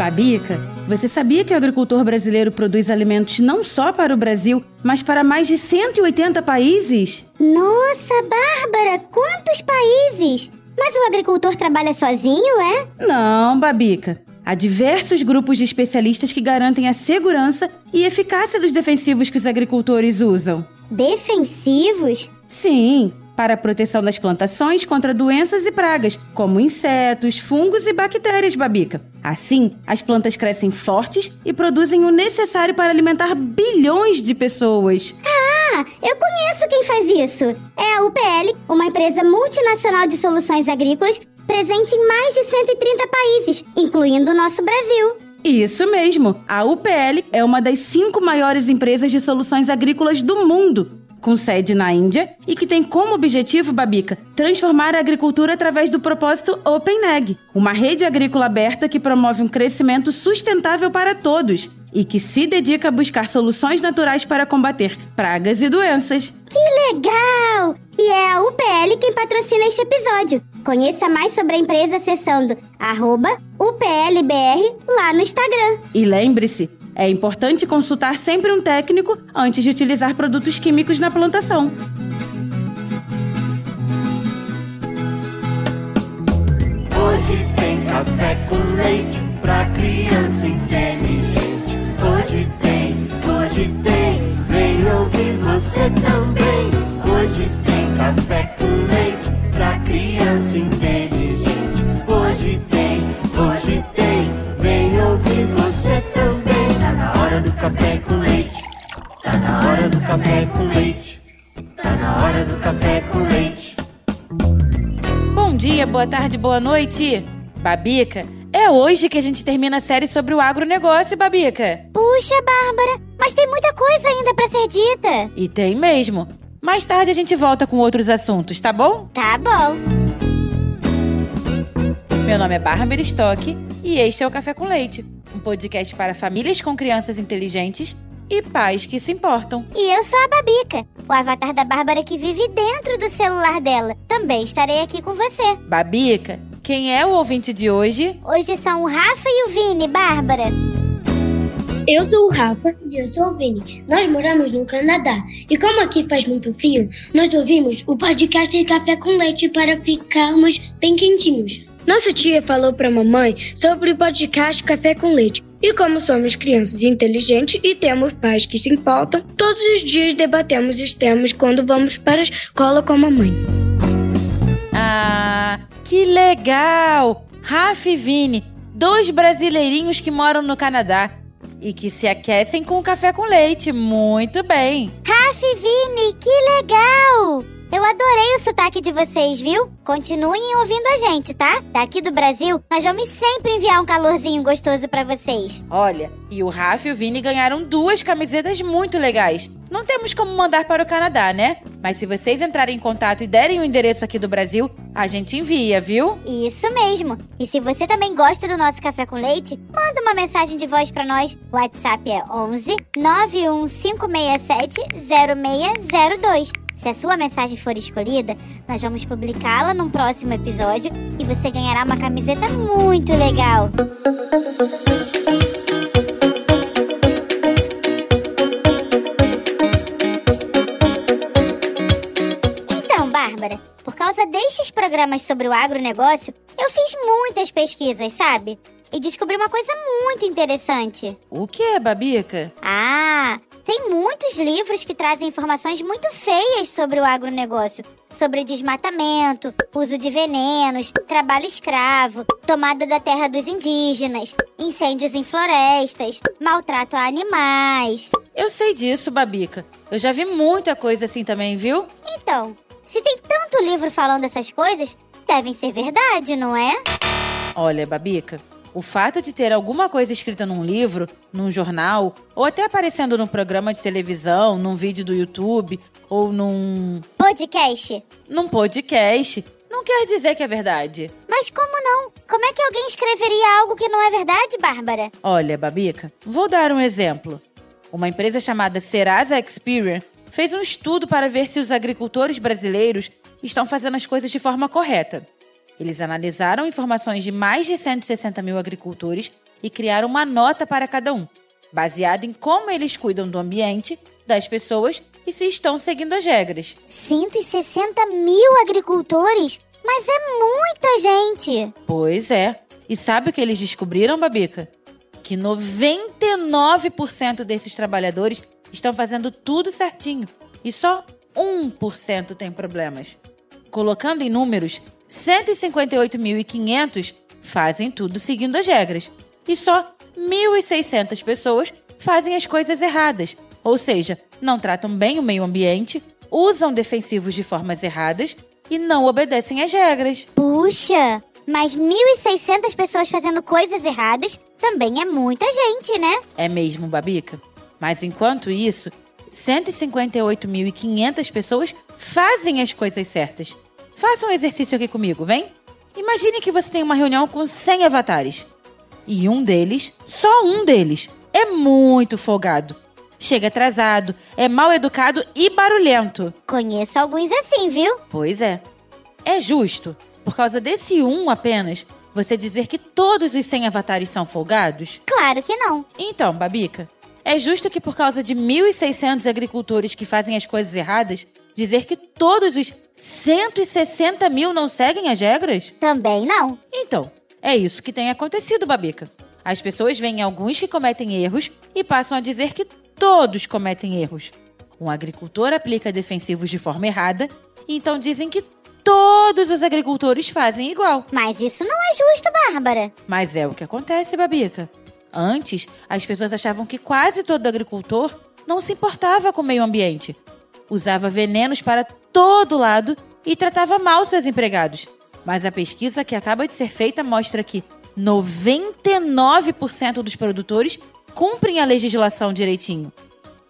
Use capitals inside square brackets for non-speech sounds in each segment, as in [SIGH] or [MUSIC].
Babica, você sabia que o agricultor brasileiro produz alimentos não só para o Brasil, mas para mais de 180 países? Nossa, Bárbara, quantos países! Mas o agricultor trabalha sozinho, é? Não, Babica. Há diversos grupos de especialistas que garantem a segurança e eficácia dos defensivos que os agricultores usam. Defensivos? Sim, para a proteção das plantações contra doenças e pragas, como insetos, fungos e bactérias, Babica. Assim, as plantas crescem fortes e produzem o necessário para alimentar bilhões de pessoas. Ah, eu conheço quem faz isso. É a UPL, uma empresa multinacional de soluções agrícolas presente em mais de 130 países, incluindo o nosso Brasil. Isso mesmo! A UPL é uma das cinco maiores empresas de soluções agrícolas do mundo com sede na Índia e que tem como objetivo, Babica, transformar a agricultura através do propósito OpenAg, uma rede agrícola aberta que promove um crescimento sustentável para todos e que se dedica a buscar soluções naturais para combater pragas e doenças. Que legal! E é a UPL quem patrocina este episódio. Conheça mais sobre a empresa acessando UPLBR lá no Instagram. E lembre-se, é importante consultar sempre um técnico antes de utilizar produtos químicos na plantação. Hoje tem café com leite pra criança inteligente. Hoje tem, hoje tem, vem ouvir você também. Café com leite. Tá na hora do café com leite. Bom dia, boa tarde, boa noite. Babica, é hoje que a gente termina a série sobre o agronegócio, Babica. Puxa, Bárbara, mas tem muita coisa ainda pra ser dita. E tem mesmo. Mais tarde a gente volta com outros assuntos, tá bom? Tá bom. Meu nome é Bárbara Stock e este é o Café com Leite, um podcast para famílias com crianças inteligentes e pais que se importam. E eu sou a Babica, o avatar da Bárbara que vive dentro do celular dela. Também estarei aqui com você. Babica, quem é o ouvinte de hoje? Hoje são o Rafa e o Vini, Bárbara. Eu sou o Rafa e eu sou o Vini. Nós moramos no Canadá e como aqui faz muito frio, nós ouvimos o podcast de café com leite para ficarmos bem quentinhos. Nossa tia falou para a mamãe sobre o podcast Café com Leite. E como somos crianças inteligentes e temos pais que se importam, todos os dias debatemos os temas quando vamos para a escola com a mamãe. Ah, que legal! Rafa e Vini, dois brasileirinhos que moram no Canadá e que se aquecem com café com leite. Muito bem! Rafa e Vini, que legal! Eu adorei o sotaque de vocês, viu? Continuem ouvindo a gente, tá? Daqui do Brasil, nós vamos sempre enviar um calorzinho gostoso pra vocês. Olha, e o Rafa e o Vini ganharam duas camisetas muito legais. Não temos como mandar para o Canadá, né? Mas se vocês entrarem em contato e derem o endereço aqui do Brasil, a gente envia, viu? Isso mesmo. E se você também gosta do nosso café com leite, manda uma mensagem de voz pra nós. O WhatsApp é 11 91567 0602. Se a sua mensagem for escolhida, nós vamos publicá-la num próximo episódio e você ganhará uma camiseta muito legal. Então, Bárbara, por causa destes programas sobre o agronegócio, eu fiz muitas pesquisas, sabe? E descobri uma coisa muito interessante. O que é, Babica? Ah, tem muitos livros que trazem informações muito feias sobre o agronegócio. Sobre desmatamento, uso de venenos, trabalho escravo, tomada da terra dos indígenas, incêndios em florestas, maltrato a animais. Eu sei disso, Babica. Eu já vi muita coisa assim também, viu? Então, se tem tanto livro falando essas coisas, devem ser verdade, não é? Olha, Babica, o fato de ter alguma coisa escrita num livro, num jornal, ou até aparecendo num programa de televisão, num vídeo do YouTube, ou num. Podcast. num podcast, não quer dizer que é verdade. Mas como não? Como é que alguém escreveria algo que não é verdade, Bárbara? Olha, Babica, vou dar um exemplo. Uma empresa chamada Serasa Experian fez um estudo para ver se os agricultores brasileiros estão fazendo as coisas de forma correta. Eles analisaram informações de mais de 160 mil agricultores e criaram uma nota para cada um, baseada em como eles cuidam do ambiente, das pessoas e se estão seguindo as regras. 160 mil agricultores? Mas é muita gente! Pois é. E sabe o que eles descobriram, Babica? Que 99% desses trabalhadores estão fazendo tudo certinho e só 1% tem problemas. Colocando em números, 158.500 fazem tudo seguindo as regras e só 1.600 pessoas fazem as coisas erradas, ou seja, não tratam bem o meio ambiente, usam defensivos de formas erradas e não obedecem às regras. Puxa, mas 1.600 pessoas fazendo coisas erradas também é muita gente, né? É mesmo, Babica? Mas enquanto isso, 158.500 pessoas fazem as coisas certas. Faça um exercício aqui comigo, vem? Imagine que você tem uma reunião com 100 avatares. E um deles, só um deles, é muito folgado. Chega atrasado, é mal educado e barulhento. Conheço alguns assim, viu? Pois é. É justo, por causa desse um apenas, você dizer que todos os 100 avatares são folgados? Claro que não. Então, Babica, é justo que por causa de 1.600 agricultores que fazem as coisas erradas, dizer que todos os 160 mil não seguem as regras? Também não. Então, é isso que tem acontecido, Babica. As pessoas veem alguns que cometem erros e passam a dizer que todos cometem erros. Um agricultor aplica defensivos de forma errada, e então dizem que todos os agricultores fazem igual. Mas isso não é justo, Bárbara. Mas é o que acontece, Babica. Antes, as pessoas achavam que quase todo agricultor não se importava com o meio ambiente. Usava venenos para todo lado e tratava mal seus empregados. Mas a pesquisa que acaba de ser feita mostra que 99% dos produtores cumprem a legislação direitinho.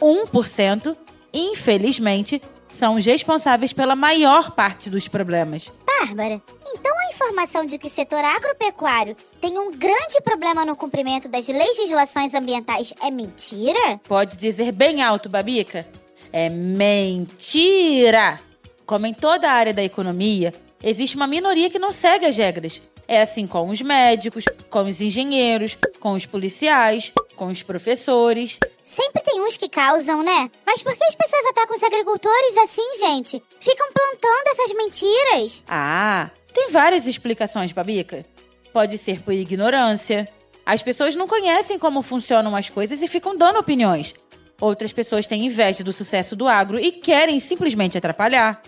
1%, infelizmente, são os responsáveis pela maior parte dos problemas. Bárbara, então a informação de que o setor agropecuário tem um grande problema no cumprimento das legislações ambientais é mentira? Pode dizer bem alto, Babica? É mentira! Como em toda a área da economia, existe uma minoria que não segue as regras. É assim com os médicos, com os engenheiros, com os policiais, com os professores. Sempre tem uns que causam, né? Mas por que as pessoas atacam os agricultores assim, gente? Ficam plantando essas mentiras. Ah, tem várias explicações, Babica. Pode ser por ignorância. As pessoas não conhecem como funcionam as coisas e ficam dando opiniões. Outras pessoas têm inveja do sucesso do agro e querem simplesmente atrapalhar.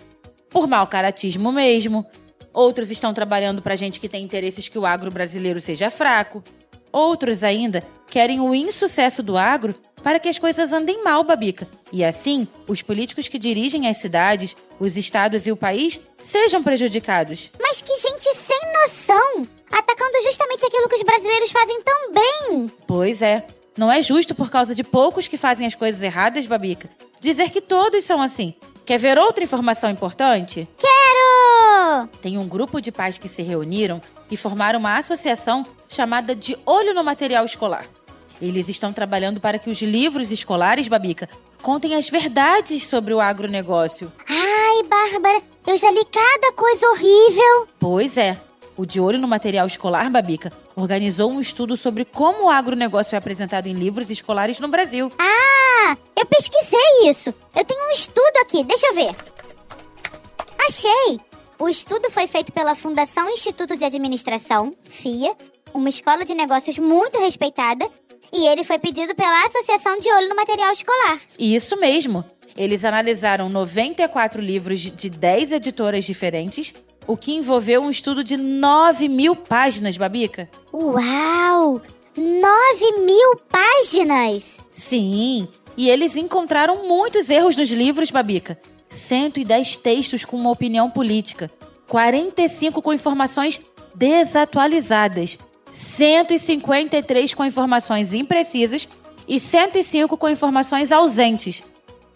Por mau caratismo mesmo. Outros estão trabalhando para gente que tem interesses que o agro brasileiro seja fraco. Outros ainda querem o insucesso do agro para que as coisas andem mal, Babica. E assim, os políticos que dirigem as cidades, os estados e o país sejam prejudicados. Mas que gente sem noção! Atacando justamente aquilo que os brasileiros fazem tão bem! Pois é. Não é justo por causa de poucos que fazem as coisas erradas, Babica, dizer que todos são assim. Quer ver outra informação importante? Quero! Tem um grupo de pais que se reuniram e formaram uma associação chamada de Olho no Material Escolar. Eles estão trabalhando para que os livros escolares, Babica, contem as verdades sobre o agronegócio. Ai, Bárbara, eu já li cada coisa horrível. Pois é. O De Olho no Material Escolar, Babica, organizou um estudo sobre como o agronegócio é apresentado em livros escolares no Brasil. Ah, eu pesquisei isso. Eu tenho um estudo aqui, deixa eu ver. Achei! O estudo foi feito pela Fundação Instituto de Administração, FIA, uma escola de negócios muito respeitada, e ele foi pedido pela Associação de Olho no Material Escolar. Isso mesmo. Eles analisaram 94 livros de 10 editoras diferentes, o que envolveu um estudo de 9 mil páginas, Babica. Uau! 9 mil páginas! Sim, e eles encontraram muitos erros nos livros, Babica. 110 textos com uma opinião política, 45 com informações desatualizadas, 153 com informações imprecisas e 105 com informações ausentes.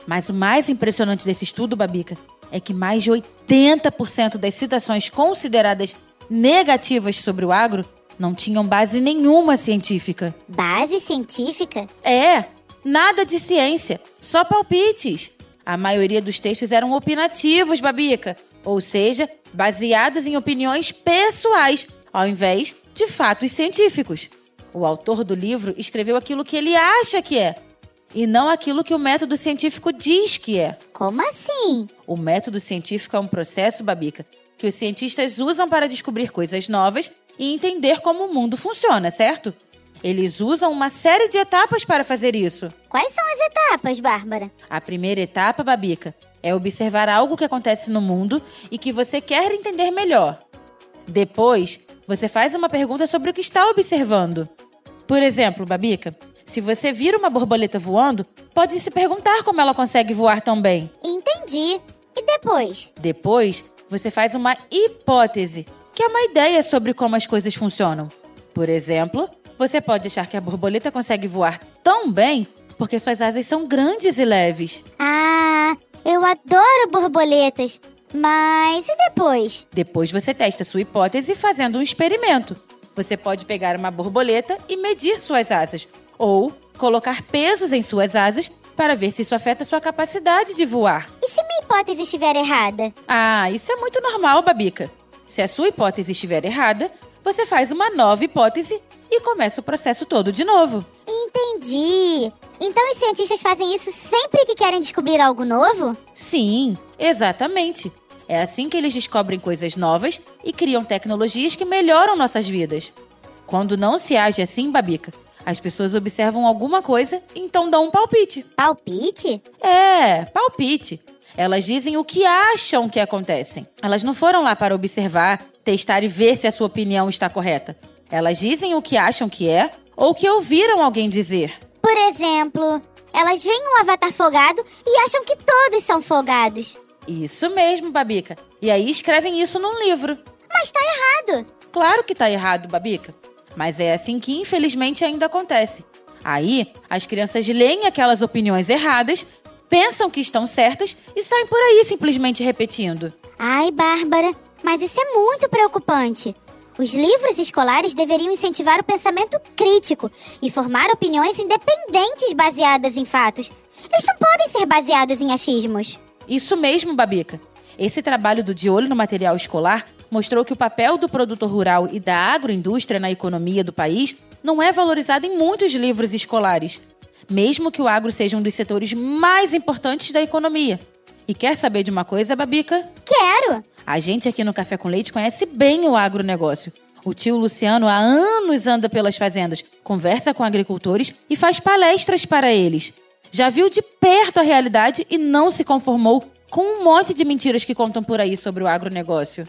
Mas o mais impressionante desse estudo, Babica, é que mais de 80% das citações consideradas negativas sobre o agro não tinham base nenhuma científica. Base científica? É, nada de ciência, só palpites. A maioria dos textos eram opinativos, Babica, ou seja, baseados em opiniões pessoais, ao invés de fatos científicos. O autor do livro escreveu aquilo que ele acha que é, e não aquilo que o método científico diz que é. Como assim? O método científico é um processo, Babica, que os cientistas usam para descobrir coisas novas e entender como o mundo funciona, certo? Eles usam uma série de etapas para fazer isso. Quais são as etapas, Bárbara? A primeira etapa, Babica, é observar algo que acontece no mundo e que você quer entender melhor. Depois, você faz uma pergunta sobre o que está observando. Por exemplo, Babica, se você vira uma borboleta voando, pode se perguntar como ela consegue voar tão bem. Entendi. E depois? Depois, você faz uma hipótese, que é uma ideia sobre como as coisas funcionam. Por exemplo, você pode achar que a borboleta consegue voar tão bem porque suas asas são grandes e leves. Ah, eu adoro borboletas. Mas e depois? Depois você testa sua hipótese fazendo um experimento. Você pode pegar uma borboleta e medir suas asas, ou colocar pesos em suas asas para ver se isso afeta sua capacidade de voar. E se minha hipótese estiver errada? Ah, isso é muito normal, Babica. Se a sua hipótese estiver errada, você faz uma nova hipótese e começa o processo todo de novo. Entendi. Então os cientistas fazem isso sempre que querem descobrir algo novo? Sim, exatamente. É assim que eles descobrem coisas novas e criam tecnologias que melhoram nossas vidas. Quando não se age assim, Babica, as pessoas observam alguma coisa então dão um palpite. Palpite? É, palpite. Elas dizem o que acham que acontecem. Elas não foram lá para observar, testar e ver se a sua opinião está correta. Elas dizem o que acham que é ou que ouviram alguém dizer. Por exemplo, elas veem um avatar folgado e acham que todos são folgados. Isso mesmo, Babica. E aí escrevem isso num livro. Mas tá errado. Claro que tá errado, Babica. Mas é assim que infelizmente ainda acontece. Aí, as crianças leem aquelas opiniões erradas, pensam que estão certas e saem por aí simplesmente repetindo. Ai, Bárbara, mas isso é muito preocupante. Os livros escolares deveriam incentivar o pensamento crítico e formar opiniões independentes baseadas em fatos. Eles não podem ser baseados em achismos. Isso mesmo, Babica. Esse trabalho do De Olho no Material Escolar mostrou que o papel do produtor rural e da agroindústria na economia do país não é valorizado em muitos livros escolares, mesmo que o agro seja um dos setores mais importantes da economia. E quer saber de uma coisa, Babica? Quero! A gente aqui no Café com Leite conhece bem o agronegócio. O tio Luciano há anos anda pelas fazendas, conversa com agricultores e faz palestras para eles. Já viu de perto a realidade e não se conformou com um monte de mentiras que contam por aí sobre o agronegócio.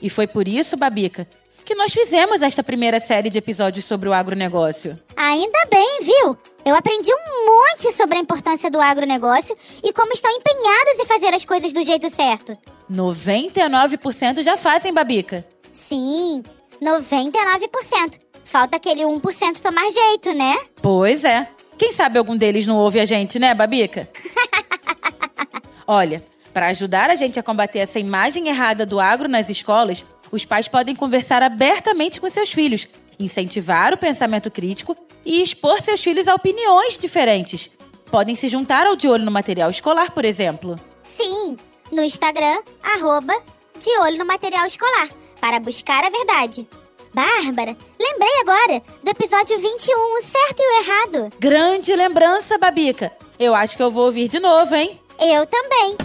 E foi por isso, Babica, que nós fizemos esta primeira série de episódios sobre o agronegócio. Ainda bem, viu? Eu aprendi um monte sobre a importância do agronegócio e como estão empenhados em fazer as coisas do jeito certo. 99% já fazem, Babica. Sim, 99%. Falta aquele 1% tomar jeito, né? Pois é. Quem sabe algum deles não ouve a gente, né, Babica? [LAUGHS] Olha, para ajudar a gente a combater essa imagem errada do agro nas escolas, os pais podem conversar abertamente com seus filhos, incentivar o pensamento crítico e expor seus filhos a opiniões diferentes. Podem se juntar ao De Olho no Material Escolar, por exemplo. Sim, no Instagram, arroba De Olho no Material Escolar, para buscar a verdade. Bárbara, lembrei agora do episódio 21, o certo e o errado. Grande lembrança, Babica. Eu acho que eu vou ouvir de novo, hein? Eu também.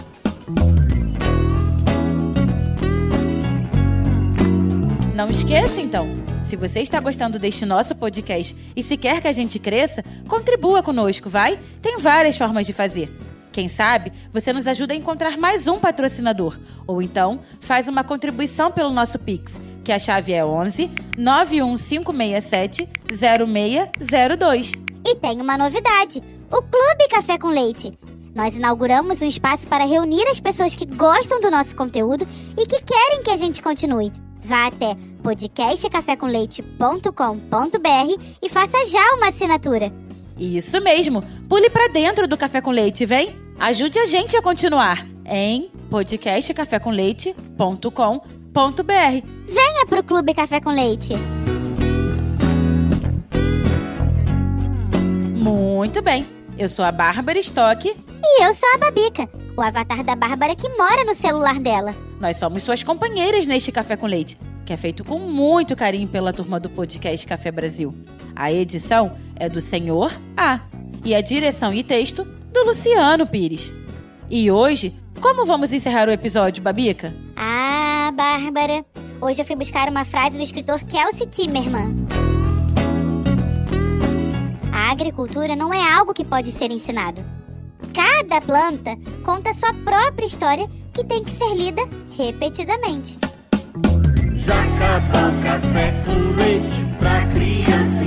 Não esqueça, então. Se você está gostando deste nosso podcast e se quer que a gente cresça, contribua conosco, vai? Tem várias formas de fazer. Quem sabe você nos ajuda a encontrar mais um patrocinador. Ou então faz uma contribuição pelo nosso Pix, que a chave é 11 91567 0602. E tem uma novidade: o Clube Café com Leite. Nós inauguramos um espaço para reunir as pessoas que gostam do nosso conteúdo e que querem que a gente continue. Vá até podcastcafécomleite.com.br e faça já uma assinatura. Isso mesmo. Pule para dentro do Café com Leite, vem? Ajude a gente a continuar em podcastcafécomleite.com.br. Venha pro Clube Café com Leite. Muito bem. Eu sou a Bárbara Stock. E eu sou a Babica, o avatar da Bárbara que mora no celular dela. Nós somos suas companheiras neste Café com Leite, que é feito com muito carinho pela turma do podcast Café Brasil. A edição é do Senhor A e a direção e texto do Luciano Pires. E hoje, como vamos encerrar o episódio, Babica? Ah, Bárbara. Hoje eu fui buscar uma frase do escritor Kelsey Timmerman. A agricultura não é algo que pode ser ensinado. Cada planta conta sua própria história que tem que ser lida repetidamente. Já o café com leite pra criança